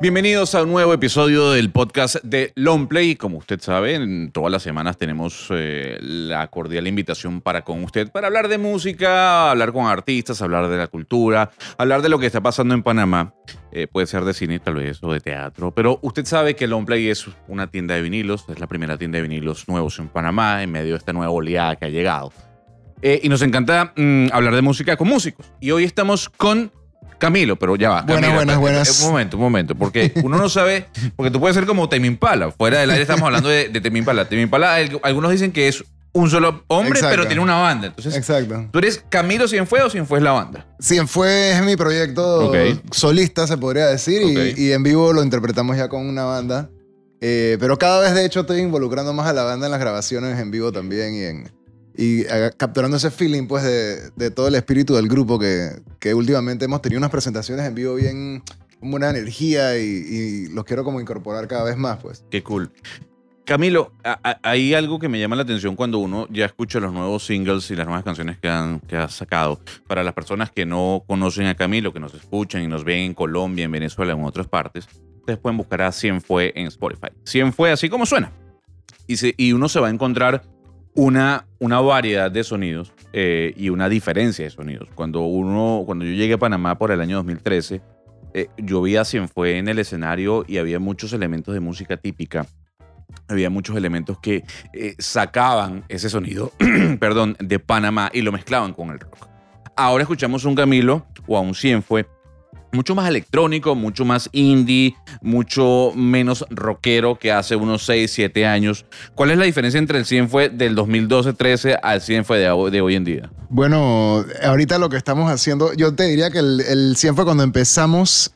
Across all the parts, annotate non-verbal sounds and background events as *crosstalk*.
Bienvenidos a un nuevo episodio del podcast de Longplay. Como usted sabe, en todas las semanas tenemos eh, la cordial invitación para con usted para hablar de música, hablar con artistas, hablar de la cultura, hablar de lo que está pasando en Panamá. Eh, puede ser de cine tal vez o de teatro, pero usted sabe que Longplay es una tienda de vinilos, es la primera tienda de vinilos nuevos en Panamá en medio de esta nueva oleada que ha llegado. Eh, y nos encanta mm, hablar de música con músicos. Y hoy estamos con Camilo, pero ya va. Buenas, Camilo, buenas, buenas. Un momento, un momento, porque uno no sabe, porque tú puedes ser como Temi Impala. Fuera del aire estamos hablando de, de Temi Impala. Temi Impala, el- algunos dicen que es un solo hombre, Exacto. pero tiene una banda. Entonces, Exacto. ¿tú eres Camilo Cienfue o Cienfue es la banda? Cienfue es mi proyecto solista, se podría decir, y- Ok. y, en vivo lo interpretamos ya con una banda. Eh, pero cada vez, de hecho, estoy involucrando más a la banda en las grabaciones en vivo también y, en, y capturando ese feeling, pues, de, de todo el espíritu del grupo que, que últimamente hemos tenido unas presentaciones en vivo bien con buena energía y, y los quiero como incorporar cada vez más, pues. Qué cool. Camilo, a- a- hay algo que me llama la atención cuando uno ya escucha los nuevos singles y las nuevas canciones que han, que ha sacado. Para las personas que no conocen a Camilo, que nos escuchan y nos ven en Colombia, en Venezuela, en otras partes, ustedes pueden buscar a Cienfue en Spotify. Cienfue, así como suena. Y, se- y uno se va a encontrar una, una variedad de sonidos eh, y una diferencia de sonidos. Cuando, uno, cuando yo llegué a Panamá por el año 2013, eh, yo vi a Cienfue en el escenario y había muchos elementos de música típica. Había muchos elementos que eh, sacaban ese sonido, *clears throat* perdón, de Panamá y lo mezclaban con el rock. Ahora escuchamos un Camilo o a un Cienfue mucho más electrónico, mucho más indie, mucho menos rockero que hace unos 6, 7 años. ¿Cuál es la diferencia entre el Cienfue del 2012-13 al Cienfue de, de hoy en día? Bueno, ahorita lo que estamos haciendo, yo te diría que el, el 100 fue cuando empezamos,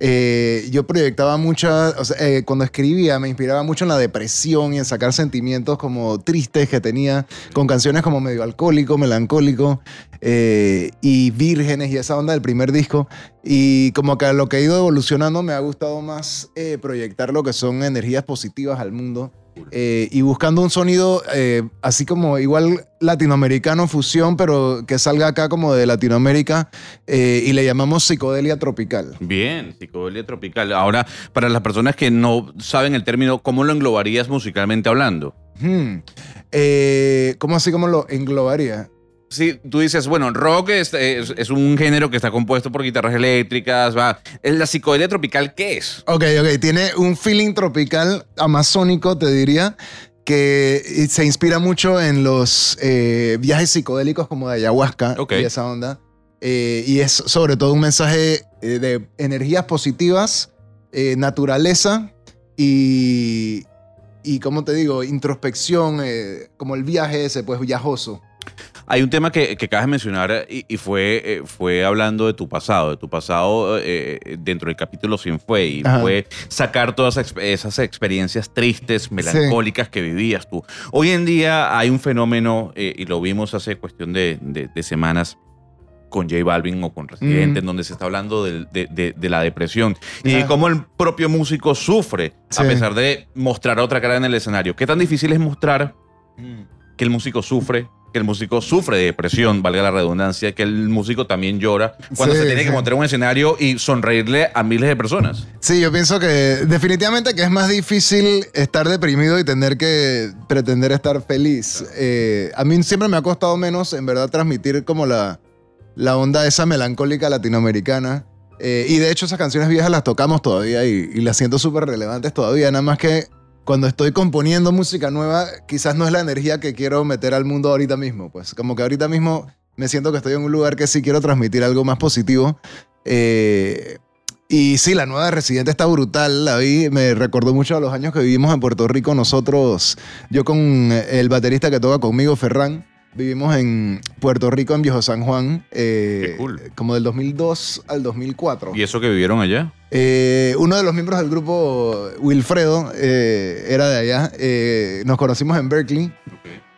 eh, yo proyectaba mucha, o eh, cuando escribía me inspiraba mucho en la depresión y en sacar sentimientos como tristes que tenía, con canciones como medio alcohólico, melancólico eh, y vírgenes y esa onda del primer disco. Y como que a lo que he ido evolucionando me ha gustado más proyectar lo que son energías positivas al mundo. Eh, y buscando un sonido eh, así como igual latinoamericano, fusión, pero que salga acá como de Latinoamérica eh, y le llamamos psicodelia tropical. Bien, psicodelia tropical. Ahora, para las personas que no saben el término, ¿cómo lo englobarías musicalmente hablando? Hmm. ¿Cómo así como lo englobaría? Sí, tú dices, bueno, rock es, es- es un género que está compuesto por guitarras eléctricas, va. ¿La psicodelia tropical qué es? Ok, ok, tiene un feeling tropical amazónico, te diría, que se inspira mucho en los eh, viajes psicodélicos como de ayahuasca Ok. y esa onda. Eh, y es sobre todo un mensaje eh, de energías positivas, eh, naturaleza y, y, como te digo, introspección, eh, como el viaje ese, pues viajoso. Hay un tema que, que acabas de mencionar y, y fue, eh, fue hablando de tu pasado, de tu pasado eh, dentro del capítulo 100 fue, y Ajá. fue sacar todas esas, experiencias tristes, melancólicas que vivías tú. Hoy en día hay un fenómeno, eh, y lo vimos hace cuestión de, de- de semanas, con J Balvin o con Residente, Mm. en donde se está hablando del- de, de- de la depresión y de cómo el propio músico sufre a Sí. pesar de mostrar otra cara en el escenario. ¿Qué tan difícil es mostrar que el músico sufre, que el músico sufre de depresión, valga la redundancia, que el músico también llora cuando Sí, se tiene que montar en un escenario y sonreírle a miles de personas? Sí, yo pienso que definitivamente que es más difícil estar deprimido y tener que pretender estar feliz. Eh, a mí siempre me ha costado menos, en verdad, transmitir como la, la onda esa melancólica latinoamericana. Eh, y de hecho esas canciones viejas las tocamos todavía y, y las siento súper relevantes todavía. Nada más que cuando estoy componiendo música nueva, quizás no es la energía que quiero meter al mundo ahorita mismo. Pues como que ahorita mismo me siento que estoy en un lugar que sí quiero transmitir algo más positivo. Eh, y sí, la nueva de Residente está brutal, la vi, me recordó mucho a los años que vivimos en Puerto Rico nosotros, yo con el baterista que toca conmigo, Ferran, vivimos en Puerto Rico, en Viejo San Juan, eh, cool. como del 2002 al 2004. ¿Y eso que vivieron allá? Eh, uno de los miembros del grupo, Wilfredo, eh, era de allá, Eh, nos conocimos en Berkeley.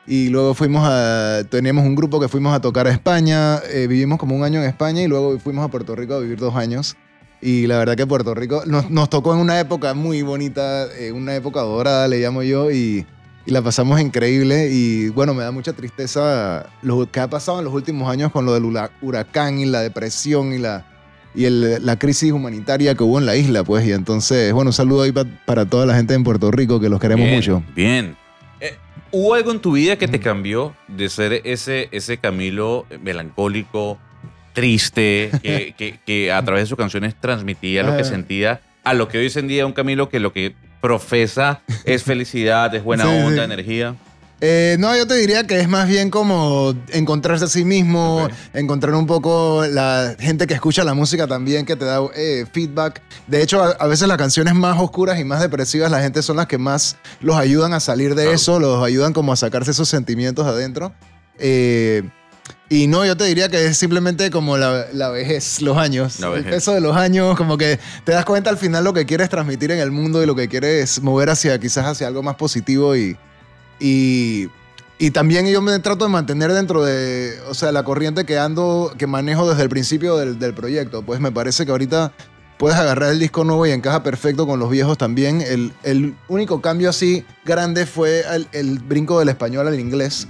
Y luego fuimos a. Teníamos un grupo que fuimos a tocar a España. vivimos como un año en España y luego fuimos a Puerto Rico a vivir dos años. Y la verdad que Puerto Rico nos, nos tocó en una época muy bonita, una época dorada, le llamo yo, y, y la pasamos increíble. Y bueno, me da mucha tristeza lo que ha pasado en los últimos años con lo del huracán y la depresión y la, y el- la crisis humanitaria que hubo en la isla, pues. Y entonces, bueno, un saludo ahí pa- para toda la gente en Puerto Rico, que los queremos Bien, mucho. Bien. Eh, ¿Hubo algo en tu vida que te cambió de ser ese, ese Camilo melancólico, triste, que, *laughs* que- que a través de sus canciones transmitía lo que Ah. sentía, a lo que hoy en día un Camilo que lo que profesa es *laughs* felicidad, es buena Sí, onda, sí. energía? Eh, no, yo te diría que es más bien como encontrarse a sí mismo, encontrar un poco la gente que escucha la música también, que te da eh, feedback. De hecho, a, a veces las canciones más oscuras y más depresivas, la gente son las que más los ayudan a salir de eso, los ayudan como a sacarse esos sentimientos adentro. Eh, y no, yo te diría que es simplemente como la, la vejez, los años. La El vejez. peso de los años, como que te das cuenta al final lo que quieres transmitir en el mundo y lo que quieres mover hacia quizás hacia algo más positivo y, y, y también yo me trato de mantener dentro de, o sea, la corriente que ando, que manejo desde el principio del, del proyecto. Pues me parece que ahorita puedes agarrar el disco nuevo y encaja perfecto con los viejos también. El, el único cambio así grande fue el, el brinco del español al inglés,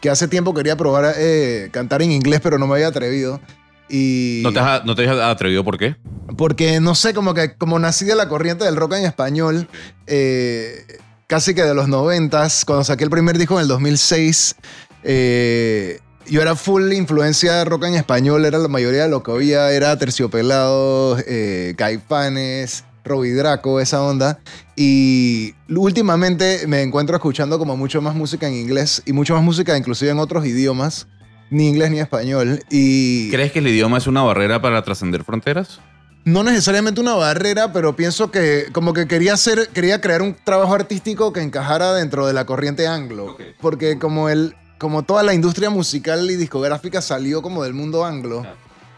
que hace tiempo quería probar eh, cantar en inglés, pero no me había atrevido. Y ¿No te, has, ¿No te has atrevido por qué? porque no sé, como que como nací de la corriente del rock en español, eh, casi que de los noventas, cuando saqué el primer disco en el 2006, eh, yo era full influencia de rock en español, era la mayoría de lo que oía, era Terciopelados, eh, Caifanes, Robbie Draco, esa onda. Y últimamente me encuentro escuchando como mucho más música en inglés y mucho más música inclusive en otros idiomas, ni inglés ni español. Y ¿Crees que el idioma es una barrera para trascender fronteras? No necesariamente una barrera, pero pienso que como que quería hacer, quería crear un trabajo artístico que encajara dentro de la corriente anglo. Porque como el, como toda la industria musical y discográfica salió como del mundo anglo,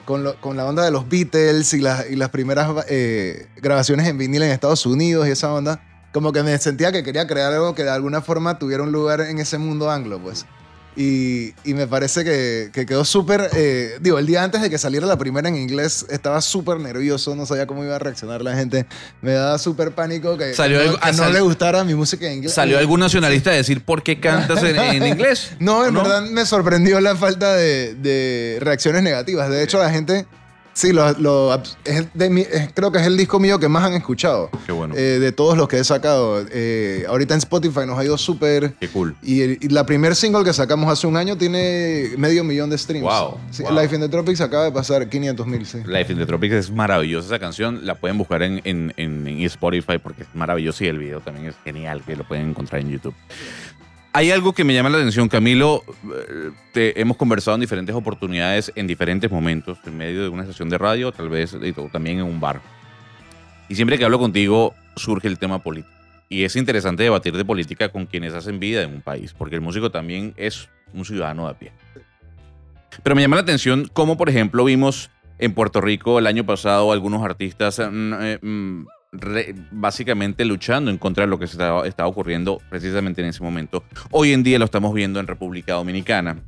con, lo- con la onda de los Beatles y, las- y las primeras eh, grabaciones en vinil en Estados Unidos y esa onda, como que me sentía que quería crear algo que de alguna forma tuviera un lugar en ese mundo anglo, pues. Y, y me parece que, que quedó súper. eh, digo, el día antes de que saliera la primera en inglés, estaba súper nervioso, no sabía cómo iba a reaccionar la gente. Me daba súper pánico que, Salió no, que ah, no le gustara mi música en inglés. ¿Salió algún nacionalista a decir por qué cantas en, en *laughs* inglés? No, en ¿O verdad me sorprendió la falta de, de reacciones negativas. De hecho, la gente. Sí, lo, lo- es de mi- es- creo que es el disco mío que más han escuchado. Qué bueno. eh, de todos los que he sacado. Eh, ahorita en Spotify nos ha ido súper. Qué cool. Y, el- y la primer single que sacamos hace un año tiene medio millón de streams. Wow, Sí, wow. Life in the Tropics acaba de pasar 500 mil, sí. Life in the Tropics es maravillosa esa canción. La pueden buscar en, en, en- en Spotify porque es maravilloso y el video también es genial, que lo pueden encontrar en YouTube. Hay algo que me llama la atención, Camilo. eh, hemos conversado en diferentes oportunidades, en diferentes momentos, en medio de una sesión de radio, tal vez to- también en un bar. Y siempre que hablo contigo surge el tema político. Y es interesante debatir de política con quienes hacen vida en un país, porque el músico también es un ciudadano de a pie. Pero me llama la atención cómo, por ejemplo, vimos en Puerto Rico el año pasado algunos artistas mm, eh, mm, básicamente luchando en contra de lo que se estaba ocurriendo precisamente en ese momento. Hoy en día lo estamos viendo en República Dominicana.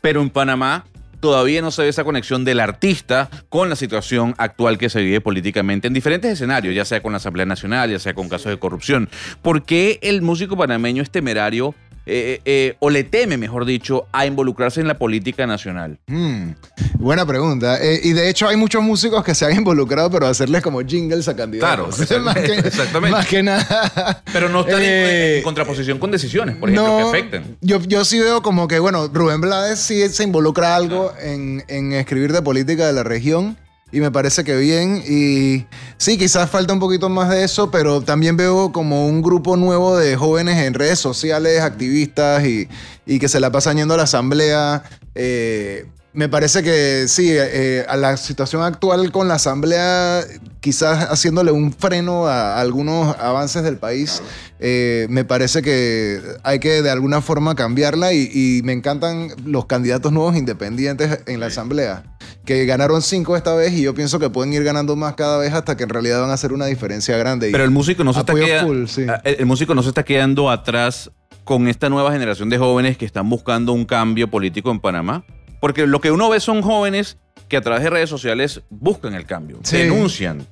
Pero en Panamá todavía no se ve esa conexión del artista con la situación actual que se vive políticamente en diferentes escenarios, ya sea con la Asamblea Nacional, ya sea con casos de corrupción. ¿Por qué el músico panameño es temerario eh, eh, o le teme, mejor dicho, a involucrarse en la política nacional? Mm, buena pregunta. Eh, y de hecho hay muchos músicos que se han involucrado, pero hacerles como jingles a candidatos. Claro, *laughs* más, que, exactamente. más que nada. Pero no están en- Eh, en, contraposición con decisiones, por ejemplo, que afecten. Yo, yo sí veo como que, bueno, Rubén Blades sí se involucra algo en, en escribir de política de la región y me parece que bien. Y sí, quizás falta un poquito más de eso, pero también veo como un grupo nuevo de jóvenes en redes sociales, activistas y, y que se la pasan yendo a la asamblea. Eh, me parece que sí, eh, a la situación actual con la asamblea, quizás haciéndole un freno a algunos avances del país, eh, me parece que hay que de alguna forma cambiarla y, y me encantan los candidatos nuevos independientes en la asamblea, que ganaron cinco esta vez y yo pienso que pueden ir ganando más cada vez hasta que en realidad van a hacer una diferencia grande. Pero el músico no se está apoyo queda- full, sí. el, el músico no se está quedando atrás con esta nueva generación de jóvenes que están buscando un cambio político en Panamá. Porque lo que uno ve son jóvenes que a través de redes sociales buscan el cambio, Sí. denuncian,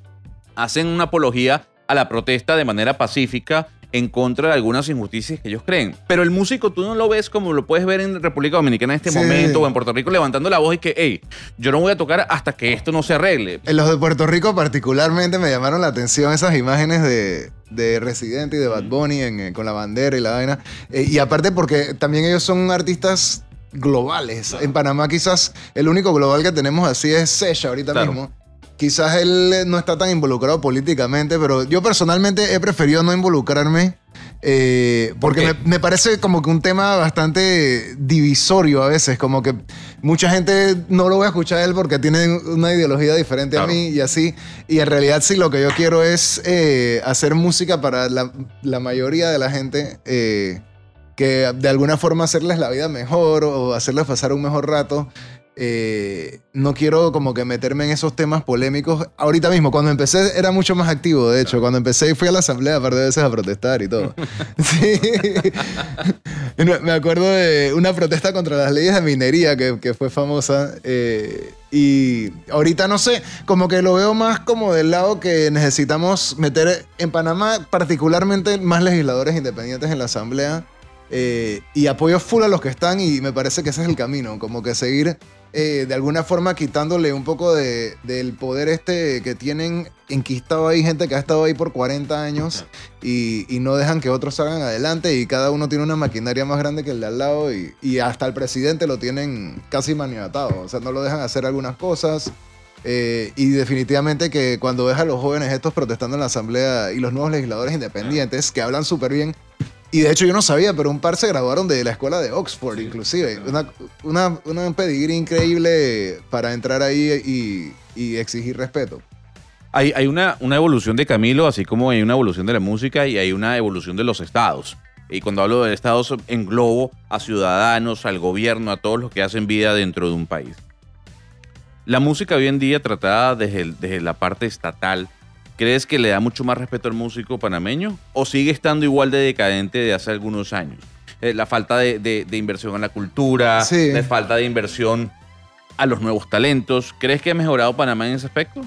hacen una apología a la protesta de manera pacífica en contra de algunas injusticias que ellos creen. Pero el músico tú no lo ves como lo puedes ver en República Dominicana en este Sí. momento o en Puerto Rico levantando la voz y que, hey, yo no voy a tocar hasta que esto no se arregle. En los de Puerto Rico particularmente me llamaron la atención esas imágenes de, de Residente y de Bad Bunny en, eh, con la bandera y la vaina. Eh, y aparte porque también ellos son artistas globales. En Panamá quizás el único global que tenemos así es Sesha ahorita Claro. mismo. Quizás él eh, no está tan involucrado políticamente, pero yo personalmente he preferido no involucrarme eh, ¿Por porque me, me parece como que un tema bastante divisorio a veces, como que mucha gente no lo va a escuchar a él porque tiene una ideología diferente Claro. a mí y así, y en realidad sí lo que yo quiero es eh, hacer música para la, la mayoría de la gente, eh, que de alguna forma hacerles la vida mejor o hacerles pasar un mejor rato. Eh, no quiero como que meterme en esos temas polémicos. Ahorita mismo, cuando empecé era mucho más activo, de hecho. Cuando empecé fui a la asamblea un par de veces a protestar y todo. *laughs* sí. Me- acuerdo de una protesta contra las leyes de minería que, que fue famosa. eh, y ahorita no sé, como que lo veo más como del lado que necesitamos meter en Panamá, particularmente más legisladores independientes en la asamblea. eh, y apoyo full a los que están y me parece que ese es el camino, como que seguir eh, de alguna forma quitándole un poco de- del poder este que tienen enquistado ahí, gente que ha estado ahí por 40 años y, y no dejan que otros salgan adelante y cada uno tiene una maquinaria más grande que el de al lado y, y hasta el presidente lo tienen casi maniatado, o sea, no lo dejan hacer algunas cosas. eh, y definitivamente que cuando ves a los jóvenes estos protestando en la asamblea y los nuevos legisladores independientes que hablan súper bien, y de hecho yo no sabía, pero un par se graduaron de la escuela de Oxford, inclusive. Una, una, una pedigrí increíble para entrar ahí y, y exigir respeto. Hay, hay una, una evolución de Camilo, así como hay una evolución de la música y hay una evolución de los estados. Y cuando hablo de estados, englobo a ciudadanos, al gobierno, a todos los que hacen vida dentro de un país. La música hoy en día tratada desde, el- desde la parte estatal, ¿crees que le da mucho más respeto al músico panameño? ¿O sigue estando igual de decadente de hace algunos años? Eh, la falta de, de- de inversión en la cultura, Sí. la falta de inversión a los nuevos talentos. ¿Crees que ha mejorado Panamá en ese aspecto?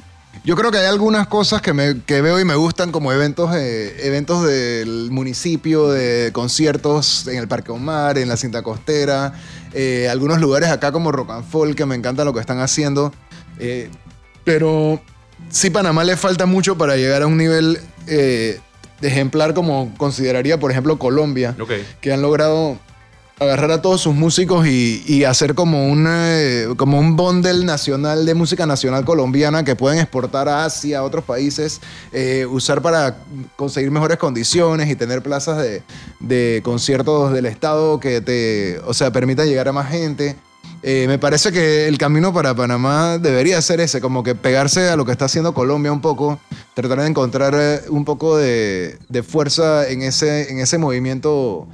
Yo creo que hay algunas cosas que, me, que veo y me gustan, como eventos, eh, eventos del municipio, de conciertos en el Parque Omar, en la cinta costera, eh, algunos lugares acá como Rock and Folk, que me encanta lo que están haciendo. Pero sí, Panamá le falta mucho para llegar a un nivel eh, de ejemplar como consideraría, por ejemplo, Colombia que han logrado agarrar a todos sus músicos y, y hacer como, una, eh, como un bundle nacional de música nacional colombiana que pueden exportar a Asia, a otros países, eh, usar para conseguir mejores condiciones y tener plazas de, de conciertos del Estado que te, o sea, permitan llegar a más gente. Eh, me parece que el camino para Panamá debería ser ese, como que pegarse a lo que está haciendo Colombia un poco, tratar de encontrar eh, un poco de, fuerza en ese, en ese movimiento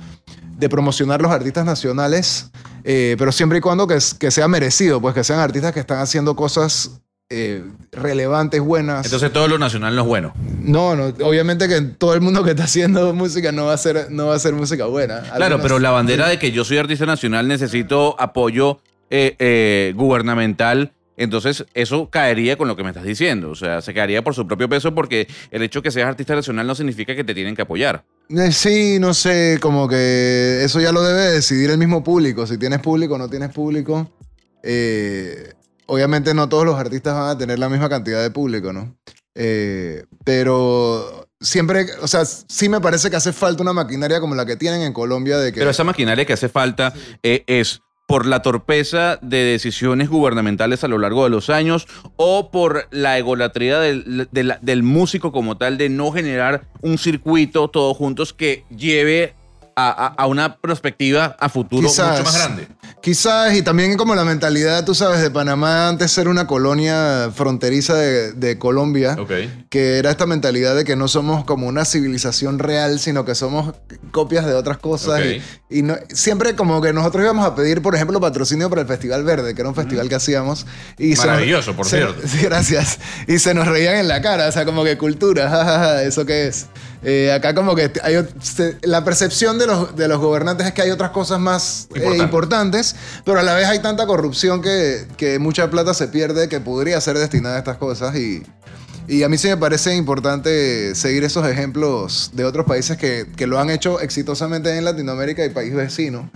de promocionar los artistas nacionales, eh, pero siempre y cuando que, que sea merecido, pues que sean artistas que están haciendo cosas eh, relevantes, buenas. Entonces todo lo nacional no es bueno. no, no, obviamente que todo el mundo que está haciendo *laughs* música no va a ser, no va a ser música buena. Claro, pero la bandera de que yo soy artista nacional necesito apoyo eh, eh, gubernamental. Entonces, eso caería con lo que me estás diciendo. O sea, se caería por su propio peso porque el hecho de que seas artista nacional no significa que te tienen que apoyar. Sí, no sé, como que eso ya lo debe decidir el mismo público. Si tienes público o no tienes público. Eh, obviamente no todos los artistas van a tener la misma cantidad de público, ¿no? Eh, pero siempre, o sea, sí me parece que hace falta una maquinaria como la que tienen en Colombia de que... Pero esa maquinaria que hace falta eh, es por la torpeza de decisiones gubernamentales a lo largo de los años o por la egolatría del, músico como tal de no generar un circuito todos juntos que lleve a, a- a una perspectiva a futuro Quizás. mucho más grande. Quizás, y también como la mentalidad, tú sabes, de Panamá antes ser una colonia fronteriza de, de Colombia. Ok. que era esta mentalidad de que no somos como una civilización real, sino que somos copias de otras cosas. Ok. Y, y no- siempre como que nosotros íbamos a pedir, por ejemplo, patrocinio para el Festival Verde, que era un festival que hacíamos. Y se Maravilloso, por se- cierto. *laughs* Sí, gracias. Y se nos reían en la cara, o sea, como que cultura, *laughs* jajaja, ¿eso qué es? Eh, acá como que hay, se- la percepción de los, de los gobernantes es que hay otras cosas más eh, Importante. importantes, pero a la vez hay tanta corrupción que, que mucha plata se pierde que podría ser destinada a estas cosas y... Y a mí sí me parece importante seguir esos ejemplos de otros países que, que lo han hecho exitosamente en Latinoamérica y país vecino.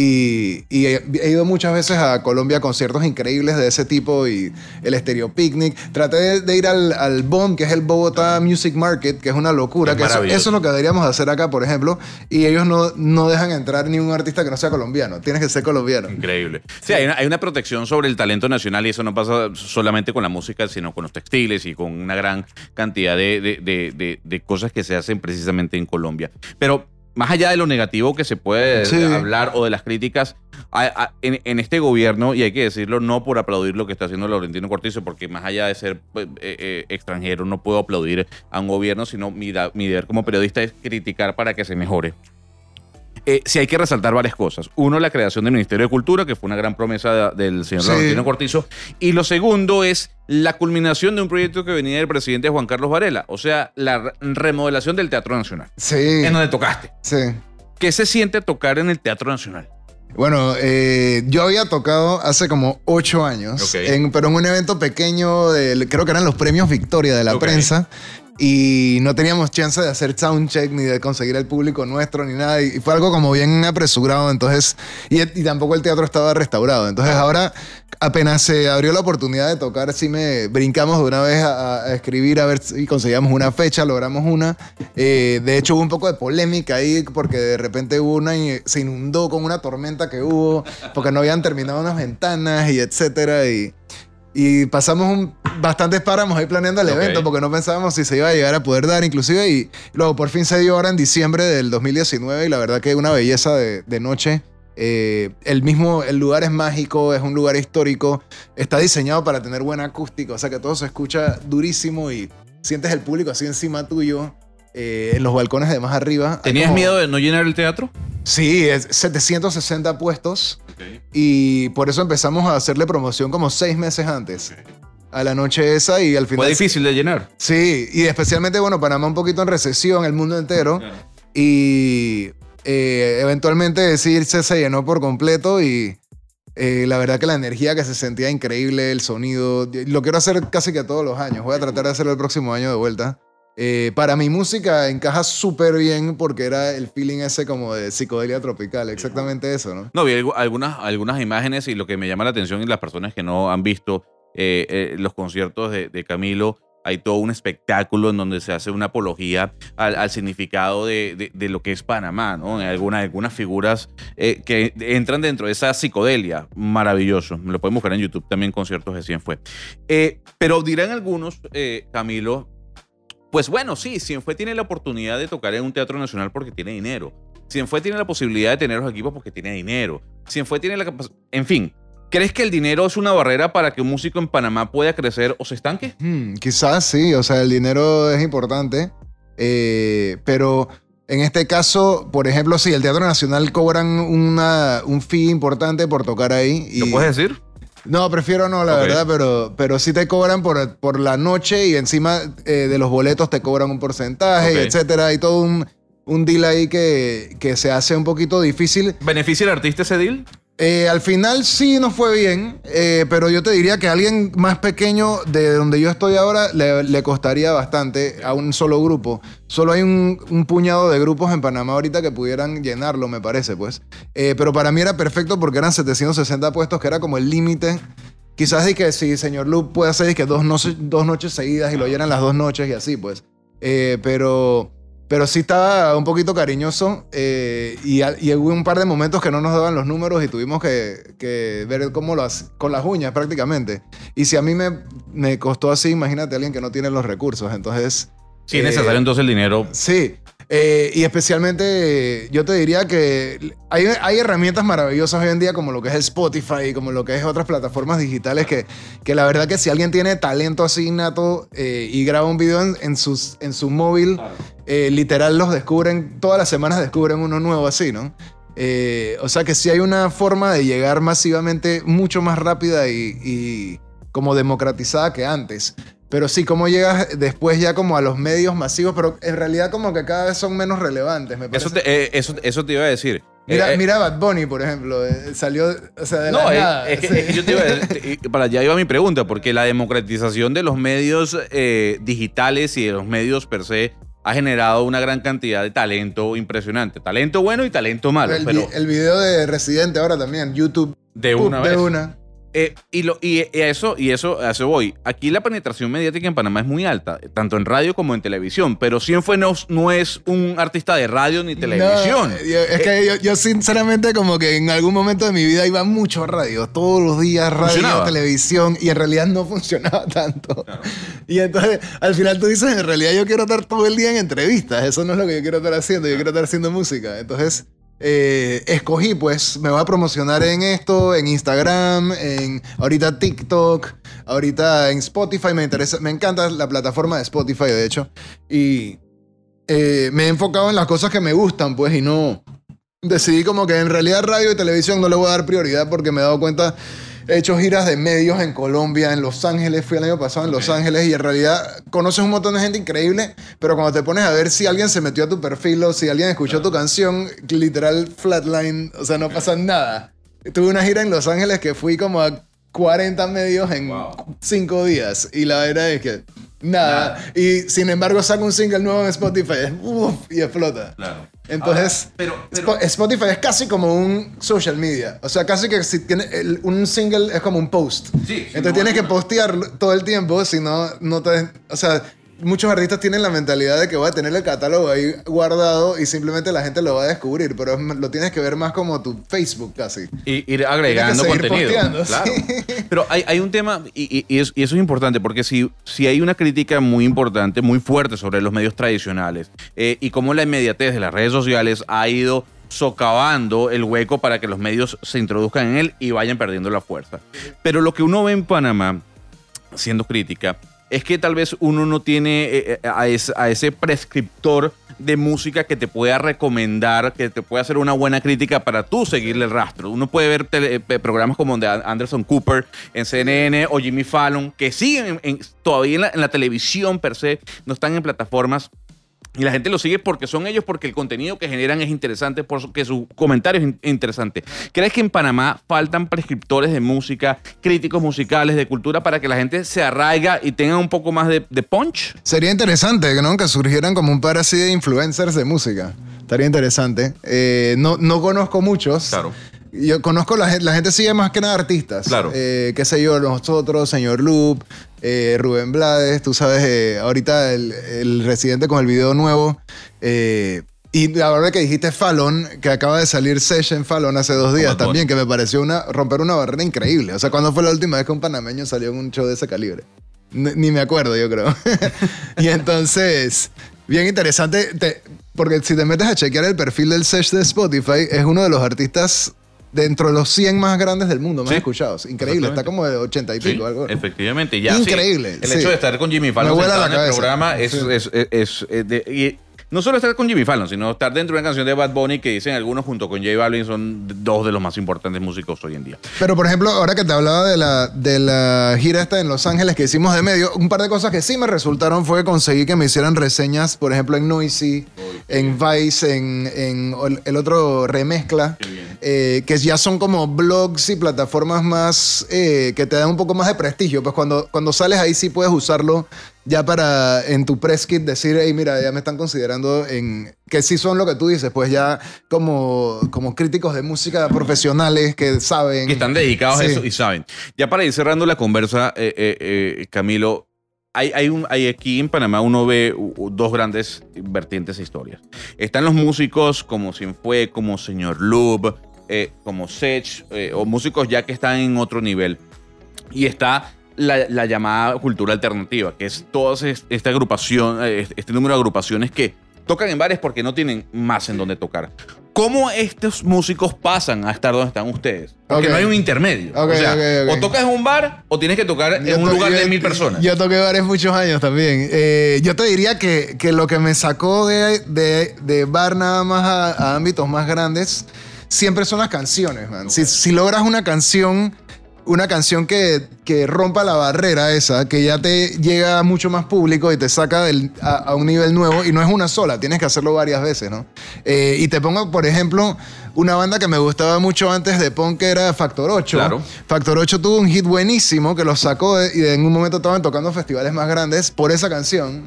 Y, y he, he ido muchas veces a Colombia a conciertos increíbles de ese tipo y el Stereo Picnic. Traté de, de ir al, al BOM, que es el Bogotá Music Market, que es una locura. Es que eso, eso es lo que deberíamos hacer acá, por ejemplo. Y ellos no, no dejan entrar ni un artista que no sea colombiano. Tienes que ser colombiano. Increíble. Sí, hay una, hay una protección sobre el talento nacional y eso no pasa solamente con la música, sino con los textiles y con una gran cantidad de, de- de- de- de cosas que se hacen precisamente en Colombia. Pero más allá de lo negativo que se puede Sí. hablar o de las críticas, a- a- en, en este gobierno, y hay que decirlo, no por aplaudir lo que está haciendo Laurentino Cortizo, porque más allá de ser pues, eh, eh, extranjero, no puedo aplaudir a un gobierno, sino mi, da- mi deber como periodista es criticar para que se mejore. Eh, sí hay que resaltar varias cosas. Uno, la creación del Ministerio de Cultura, que fue una gran promesa de- del señor Sí. Cortizo. Y lo segundo es la culminación de un proyecto que venía del presidente Juan Carlos Varela, o sea, la re- remodelación del Teatro Nacional, Sí. en donde tocaste. Sí. ¿Qué se siente tocar en el Teatro Nacional? Bueno, eh, yo había tocado hace como ocho años, en- pero en un evento pequeño, del- creo que eran los premios Victoria de la prensa, y no teníamos chance de hacer soundcheck ni de conseguir el público nuestro ni nada, y fue algo como bien apresurado, entonces, y, y tampoco el teatro estaba restaurado, entonces ahora apenas se abrió la oportunidad de tocar, sí me brincamos de una vez a, a escribir a ver si conseguíamos una fecha, logramos una. Eh, de hecho hubo un poco de polémica ahí porque de repente hubo una y se inundó con una tormenta que hubo porque no habían terminado unas ventanas y etcétera y y pasamos un- bastantes páramos ahí planeando el Ok. evento porque no pensábamos si se iba a llegar a poder dar inclusive y luego por fin se dio ahora en diciembre del 2019 y la verdad que una belleza de, de noche. Eh, el mismo, el lugar es mágico, es un lugar histórico, está diseñado para tener buena acústica, o sea que todo se escucha durísimo y sientes el público así encima tuyo, eh, en los balcones de más arriba. ¿Tenías como- miedo de no llenar el teatro? Sí, es 760 puestos y por eso empezamos a hacerle promoción como seis meses antes. A la noche esa y al final... Fue difícil de llenar. Sí, y especialmente, bueno, Panamá un poquito en recesión, el mundo entero. Y eh, eventualmente sí se, se llenó por completo y eh, la verdad que la energía que se sentía increíble, el sonido. Lo quiero hacer casi que todos los años. Voy a tratar de hacerlo el próximo año de vuelta. Eh, para mi música encaja súper bien porque era el feeling ese como de psicodelia tropical, exactamente eso, ¿no? No, vi algu- algunas, algunas imágenes y lo que me llama la atención y las personas que no han visto eh, eh, los conciertos de, de Camilo, hay todo un espectáculo en donde se hace una apología al, al significado de, de- de lo que es Panamá, ¿no? En algunas, algunas figuras eh, que entran dentro de esa psicodelia. Maravilloso. Lo pueden buscar en YouTube también, conciertos de 100 fue. Eh, pero dirán algunos, Camilo, pues bueno, sí, Cienfue tiene la oportunidad de tocar en un teatro nacional porque tiene dinero. Cienfue tiene la posibilidad de tener los equipos porque tiene dinero. Cienfue tiene la capacidad... En fin, ¿crees que el dinero es una barrera para que un músico en Panamá pueda crecer o se estanque? Hmm, quizás sí, o sea, el dinero es importante, eh, pero en este caso, por ejemplo, sí, el Teatro Nacional cobran una, un fee importante por tocar ahí. y- ¿Lo puedes decir? No, prefiero no, la verdad, pero, pero sí te cobran por, por la noche y encima eh, de los boletos te cobran un porcentaje, Ok. y etcétera. Hay todo un, un deal ahí que, que se hace un poquito difícil. ¿Beneficia el artista ese deal? Eh, al final sí nos fue bien, eh, pero yo te diría que a alguien más pequeño de donde yo estoy ahora le, costaría bastante a un solo grupo. Solo hay un, puñado de grupos en Panamá ahorita que pudieran llenarlo, me parece, pues. Eh, pero para mí era perfecto porque eran 760 puestos, que era como el límite. Quizás di que si señor Loop puede hacer que dos, dos noches seguidas y lo llenan las dos noches y así, pues. Pero, pero sí estaba un poquito cariñoso eh, y, y hubo un par de momentos que no nos daban los números y tuvimos que, que ver cómo lo hace, con las uñas prácticamente. Y si a mí me, me costó así, imagínate a alguien que no tiene los recursos. Entonces, Sí, es Eh, necesario entonces el dinero. Sí, eh, y especialmente yo te diría que hay, hay herramientas maravillosas hoy en día como lo que es Spotify, como lo que es otras plataformas digitales que, que la verdad que si alguien tiene talento así nato eh, y graba un video en, en sus, en su móvil, eh, literal los descubren, todas las semanas descubren uno nuevo así, ¿no? Eh, o sea que sí hay una forma de llegar masivamente mucho más rápida y, y como democratizada que antes. Pero sí, cómo llegas después ya como a los medios masivos, pero en realidad como que cada vez son menos relevantes, me parece. Eso te, eh, eso, eso te iba a decir. Mira, Eh, eh, mira Bad Bunny, por ejemplo. eh, Salió, o sea, de No, la nada. es yo te iba a- *laughs* para allá iba mi pregunta, porque la democratización de los medios digitales y de los medios per se ha generado una gran cantidad de talento impresionante. Talento bueno y talento malo, el, vi- pero el video de Residente ahora también, YouTube. de una de vez. una. Eh, y, lo, y, y a eso, y eso, a eso voy. Aquí la penetración mediática en Panamá es muy alta, tanto en radio como en televisión, pero Cienfuegos no es un artista de radio ni televisión. No, yo- es que yo, yo sinceramente como que en algún momento de mi vida iba mucho a radio, todos los días radio, Funcionaba. televisión y en realidad no funcionaba *laughs* tanto. Y entonces al final tú dices, en realidad yo quiero estar todo el día en entrevistas, eso no es lo que yo quiero estar haciendo, yo quiero estar haciendo música. Entonces eh, escogí pues, me voy a promocionar en esto, en Instagram, en ahorita TikTok, ahorita en Spotify, me interesa, me encanta la plataforma de Spotify de hecho. Y eh, me he enfocado en las cosas que me gustan, pues, y no. Decidí como que en realidad radio y televisión no le voy a dar prioridad porque me he dado cuenta. He hecho giras de medios en Colombia, en Los Ángeles, fui el año pasado en Los. Ángeles y en realidad conoces un montón de gente increíble, pero cuando te pones a ver si alguien se metió a tu perfil o si alguien escuchó tu canción, literal flatline, o sea, no pasa nada. Tuve una gira en Los Ángeles que fui como a 40 medios en Wow. 5 días y la verdad es que nada. Y sin embargo saco un single nuevo en Spotify uf, y explota. Claro. Entonces, Ahora, pero- pero- Spo- Spotify es casi como un social media. O sea, casi que si tiene el- un single es como un post. Sí, Entonces no, tienes que postear todo el tiempo, si no, no te... O sea, muchos artistas tienen la mentalidad de que voy a tener el catálogo ahí guardado y simplemente la gente lo va a descubrir, pero es- lo tienes que ver más como tu Facebook casi. Y ir agregando contenido. claro. sí. Pero hay, hay un tema, y eso es importante, porque si, si hay una crítica muy importante, muy fuerte sobre los medios tradicionales, eh, y cómo la inmediatez de las redes sociales ha ido socavando el hueco para que los medios se introduzcan en él y vayan perdiendo la fuerza. Pero lo que uno ve en Panamá, siendo crítica, es que tal vez uno no tiene eh, eh, a, ese, prescriptor de música que te pueda recomendar, que te pueda hacer una buena crítica para tú seguirle el rastro. Uno puede ver eh, programas como de Anderson Cooper en CNN o Jimmy Fallon, que siguen en- en- todavía en la, en la televisión per se, no están en plataformas. Y la gente lo sigue porque son ellos, porque el contenido que generan es interesante, porque su comentario es in- interesante. ¿Crees que en Panamá faltan prescriptores de música, críticos musicales, de cultura, para que la gente se arraiga y tenga un poco más de, de punch? Sería interesante ¿no? que surgieran como un par así de influencers de música. Estaría interesante. Eh, no, no conozco muchos. Claro. Yo conozco la gente, la gente sigue más que nada artistas. Claro. Eh, qué sé yo, nosotros, señor Loop, eh, Rubén Blades, tú sabes, eh, ahorita el, el residente con el video nuevo. eh, y la verdad que dijiste Fallon, que acaba de salir Session Fallon hace dos días también, que me pareció una, romper una barrera increíble. O sea, ¿cuándo fue la última vez que un panameño salió en un show de ese calibre? N- Ni me acuerdo, yo creo. *laughs* y entonces, bien interesante, te- porque si te metes a chequear el perfil del Sesh de Spotify, es uno de los artistas dentro de los 100 más grandes del mundo, más Sí, escuchados. Increíble, está como de 80 y Sí, pico. algo. efectivamente. Ya, sí, Increíble, el sí. hecho de estar con Jimmy Fallon Me en el programa es, Sí. es- es- es- es de- no solo estar con Jimmy Fallon, sino estar dentro de una canción de Bad Bunny que dicen algunos junto con J Balvin son dos de los más importantes músicos hoy en día. Pero, por ejemplo, ahora que te hablaba de la, de la gira esta en Los Ángeles que hicimos de medio, un par de cosas que sí me resultaron fue conseguir que me hicieran reseñas, por ejemplo, en Noisy, en Vice, en, en el- otro Remezcla, eh, que ya son como blogs y plataformas más eh, que te dan un poco más de prestigio. Pues cuando, cuando sales ahí sí puedes usarlo ya para en tu press kit decir, hey, mira, ya me están considerando en que sí son lo que tú dices, pues ya como, como críticos de música profesionales que saben. que están dedicados Sí. a eso y saben. Ya para ir cerrando la conversa, eh, eh, eh, Camilo, hay, hay, un, hay aquí en Panamá uno ve dos grandes vertientes e historias. Están los músicos como Cienfue, como Señor Lube, eh, como Sech, o músicos ya que están en otro nivel. Y está la, la llamada cultura alternativa, que es toda es- esta agrupación, eh, este número de agrupaciones que tocan en bares porque no tienen más en donde tocar. ¿Cómo estos músicos pasan a estar donde están ustedes? Porque no hay un intermedio. O sea, o tocas en un bar o tienes que tocar Yo en un to- lugar yo- de mil personas. Yo toqué bares muchos años también. Eh, yo te diría que, que lo que me sacó de, de, de bar nada más a, a ámbitos más grandes siempre son las canciones, man. Si, si logras una canción una canción que, que rompa la barrera esa, que ya te llega a mucho más público y te saca del- a, a un nivel nuevo y no es una sola, tienes que hacerlo varias veces, ¿no? Eh, y te pongo, por ejemplo, una banda que me gustaba mucho antes de punk que era Factor 8. Claro. Factor 8 tuvo un hit buenísimo que lo sacó y en un momento estaban tocando festivales más grandes por esa canción.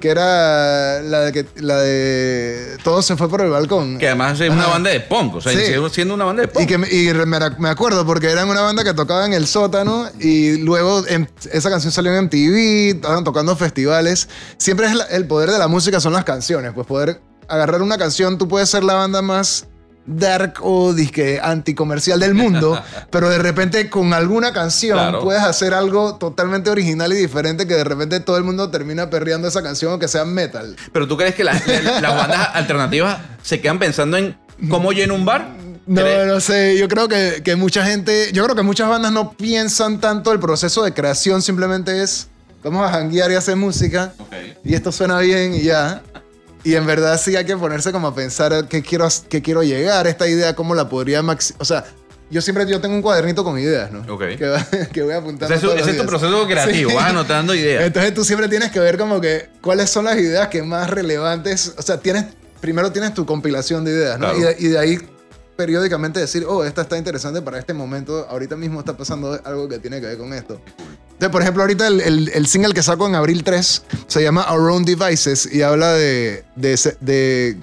Que era la de, que, la de Todo se fue por el balcón. Que además es una banda de punk, o sea, Sí. sigue siendo una banda de punk. Y, que me, y me, me acuerdo porque eran una banda que tocaba en el sótano y luego en- esa canción salió en MTV, estaban tocando festivales. Siempre es la- el poder de la música son las canciones, pues poder agarrar una canción, tú puedes ser la banda más dark o disque anticomercial del mundo, *laughs* pero de repente con alguna canción Claro. puedes hacer algo totalmente original y diferente que de repente todo el mundo termina perreando esa canción aunque sea metal. Pero tú crees que la- la- las bandas *laughs* alternativas se quedan pensando en cómo llena un bar? No, no sé, yo creo que, que mucha gente, yo creo que muchas bandas no piensan tanto el proceso de creación, simplemente es, vamos a janguear y hacer música, y esto suena bien y ya. Y en verdad sí hay que ponerse como a pensar qué quiero, qué quiero llegar, esta idea, cómo la podría maxi O sea, yo siempre yo tengo un cuadernito con ideas, ¿no? Ok. Que, va- *laughs* que voy apuntando. Ese es, los es tu proceso creativo, Sí. vas anotando ideas. Entonces tú siempre tienes que ver como que cuáles son las ideas que más relevantes, o sea, tienes, primero tienes tu compilación de ideas, ¿no? Claro. Y, de, y de ahí periódicamente decir, oh, esta está interesante para este momento, ahorita mismo está pasando algo que tiene que ver con esto. Entonces, por ejemplo, ahorita el, el- el single que saco en abril 3 se llama Our Own Devices y habla de, de, de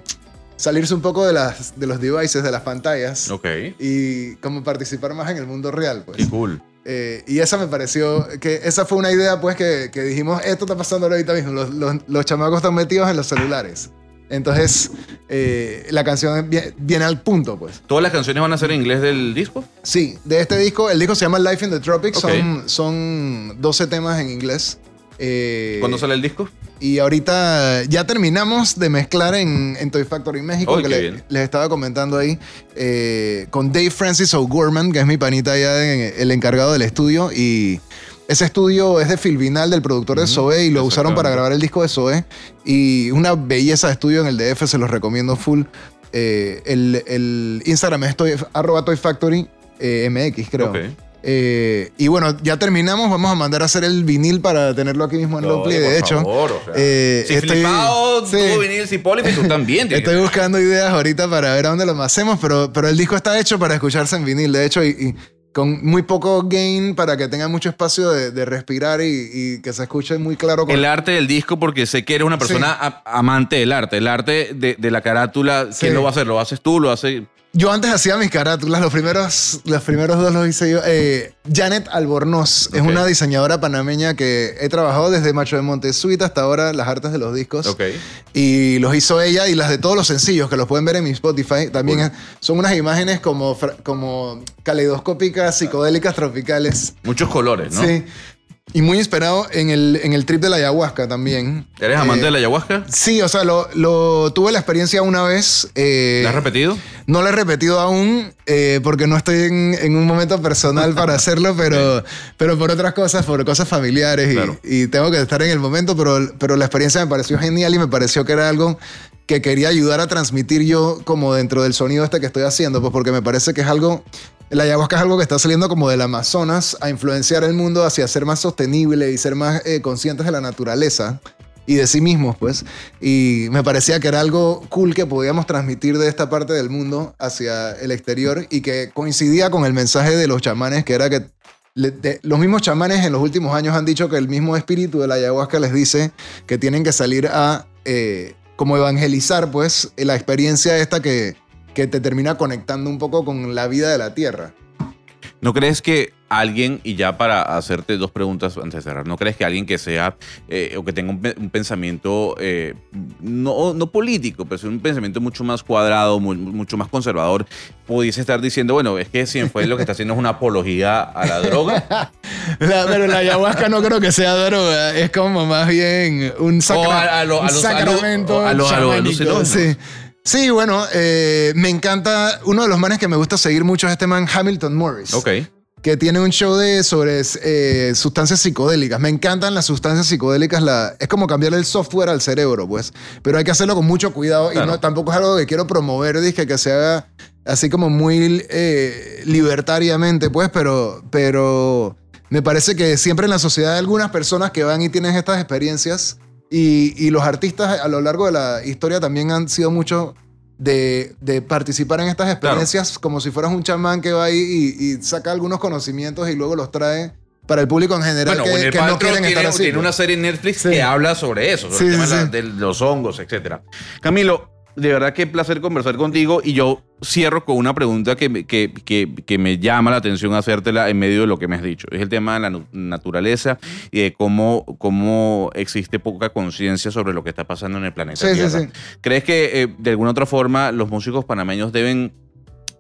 salirse un poco de, las, de los devices, de las pantallas. Ok. Y como participar más en el mundo real, pues. Qué cool. Eh, y esa me pareció que esa fue una idea, pues, que, que dijimos, esto está pasando ahorita mismo, los, los, los chamacos están metidos en los celulares. Entonces, eh, la canción vie- viene al punto, pues. ¿Todas las canciones van a ser en inglés del disco? Sí, de este disco, el disco se llama Life in the Tropics, son, son 12 temas en inglés. Eh, ¿Cuándo sale el disco? Y ahorita ya terminamos de mezclar en, en Toy Factory México, Ay, que le- les estaba comentando ahí, eh, con Dave Francis O'Gorman, que es mi panita ya en- el encargado del estudio. Y ese estudio es de Filvinal, del productor de Zoe, y lo usaron para grabar el disco de Zoe. Y una belleza de estudio en el DF, se los recomiendo full. Eh, el, el Instagram es toy, arroba Toy Factory eh, MX, creo. Ok. Eh, y bueno, ya terminamos. Vamos a mandar a hacer el vinil para tenerlo aquí mismo en Lowplay. Oye, De hecho, favor, o sea, eh, si estoy- flipado sí. tuvo vinil, si Poli, pues tú también. Estoy buscando ideas ahorita para ver a dónde lo hacemos, pero, pero el disco está hecho para escucharse en vinil, de hecho, y, y con muy poco gain para que tenga mucho espacio de, de respirar y, y que se escuche muy claro. Con, El arte del disco, porque sé que eres una persona a- amante del arte. El arte de, de la carátula, ¿quién lo va a hacer? ¿Lo haces tú? ¿Lo hace Yo antes hacía mis carátulas, los primeros, los primeros dos los hice yo. Eh, Janet Albornoz es una diseñadora panameña que he trabajado desde Macho de Montesuit hasta ahora, las artes de los discos. Ok. Y los hizo ella y las de todos los sencillos, que los pueden ver en mi Spotify. También es- son unas imágenes como, como caleidoscópicas, psicodélicas, tropicales. Muchos colores, ¿no? Sí. Y muy inspirado en el, en el trip de la ayahuasca también. ¿Eres amante Eh, de la ayahuasca? Sí, o sea, lo, lo- tuve la experiencia una vez. eh, ¿La has repetido? no lo he repetido aún eh, porque no estoy en, en un momento personal para *laughs* hacerlo, pero, pero por otras cosas, por cosas familiares y, Claro. y tengo que estar en el momento, pero, pero la experiencia me pareció genial y me pareció que era algo que quería ayudar a transmitir yo como dentro del sonido este que estoy haciendo, pues porque me parece que es algo, la ayahuasca es algo que está saliendo como del Amazonas a influenciar el mundo hacia ser más sostenible y ser más eh, conscientes de la naturaleza y de sí mismos, pues. Y me parecía que era algo cool que podíamos transmitir de esta parte del mundo hacia el exterior y que coincidía con el mensaje de los chamanes, que era que los mismos chamanes en los últimos años han dicho que el mismo espíritu de la ayahuasca les dice que tienen que salir a eh, como evangelizar, pues, la experiencia esta que, que te termina conectando un poco con la vida de la tierra. ¿No crees que alguien, y ya para hacerte dos preguntas antes de cerrar, ¿no crees que alguien que sea eh, o que tenga un, pe- un pensamiento eh, no, no político, pero un pensamiento mucho más cuadrado, mu- mucho más conservador, pudiese estar diciendo, bueno, es que Cienfuegos lo que está haciendo es una apología a la droga? *laughs* La- pero la ayahuasca no creo que sea droga, es como más bien un, sacra- O a- a lo- a un los- sacramento a los- a los chamánico, alucinógenos. Sí. Sí, bueno, eh, me encanta, uno de los manes que me gusta seguir mucho es este man Hamilton Morris, ok. que tiene un show de, sobre eh, sustancias psicodélicas. Me encantan las sustancias psicodélicas, la, es como cambiarle el software al cerebro, pues, pero hay que hacerlo con mucho cuidado y no, tampoco es algo que quiero promover, dije que se haga así como muy eh, libertariamente, pues, pero, pero me parece que siempre en la sociedad hay algunas personas que van y tienen estas experiencias y, y los artistas a lo largo de la historia también han sido mucho de, de participar en estas experiencias como si fueras un chamán que va ahí y, y saca algunos conocimientos y luego los trae para el público en general Bueno, que, que no quieren tiene, estar así. tiene una serie en Netflix Sí. que habla sobre eso, sobre Sí, el tema sí. de los hongos, etc. Camilo, de verdad que placer conversar contigo y yo cierro con una pregunta que, me- que, que, que me llama la atención hacértela en medio de lo que me has dicho. Es el tema de la naturaleza y de cómo, cómo existe poca conciencia sobre lo que está pasando en el planeta Sí, sí, Tierra. sí. ¿Crees que eh, de alguna otra forma los músicos panameños deben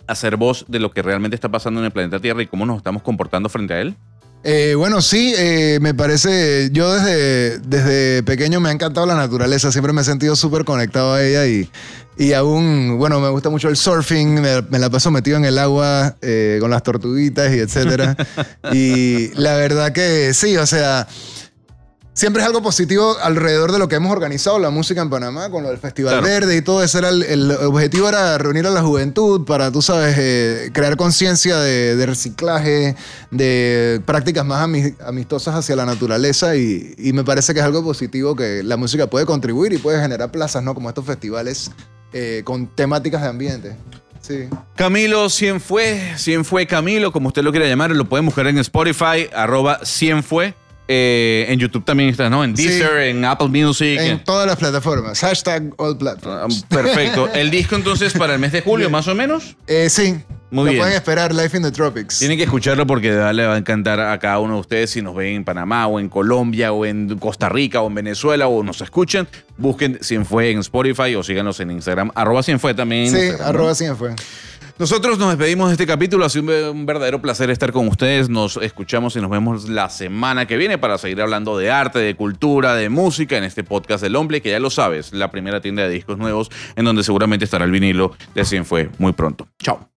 hacer voz de lo que realmente está pasando en el planeta Tierra y cómo nos estamos comportando frente a él? Eh, bueno, sí, eh, me parece, yo desde, desde pequeño me ha encantado la naturaleza, siempre me he sentido súper conectado a ella y, y aún, bueno, me gusta mucho el surfing, me, me la paso metido en el agua eh, con las tortuguitas y etcétera. *laughs* y la verdad que sí, o sea, siempre es algo positivo alrededor de lo que hemos organizado la música en Panamá con lo del Festival Claro. Verde y todo eso era el, el objetivo era reunir a la juventud para, tú sabes, eh, crear conciencia de, de reciclaje, de prácticas más ami- amistosas hacia la naturaleza y, y me parece que es algo positivo que la música puede contribuir y puede generar plazas, ¿no? Como estos festivales eh, con temáticas de ambiente. Sí. Camilo Cienfue, Cienfue Camilo, como usted lo quiera llamar, lo pueden buscar en Spotify, arroba Cienfue. Eh, en YouTube también está, ¿no? En Sí. Deezer, en Apple Music. En todas las plataformas. Hashtag all platforms. Ah, Perfecto. El disco entonces para el mes de julio, más o menos. Eh, sí. Muy lo bien. pueden esperar, Life in the Tropics. Tienen que escucharlo porque le va a encantar a cada uno de ustedes si nos ven en Panamá o en Colombia o en Costa Rica o en Venezuela o nos escuchan. Busquen Cienfue en Spotify o síganos en Instagram. Arroba Cienfue también en Sí, Instagram, ¿no? arroba fue. Nosotros nos despedimos de este capítulo. Ha sido un, verdadero placer estar con ustedes. Nos escuchamos y nos vemos la semana que viene para seguir hablando de arte, de cultura, de música en este podcast del Hombre, que ya lo sabes, la primera tienda de discos nuevos en donde seguramente estará el vinilo de Cienfue muy pronto. Chao.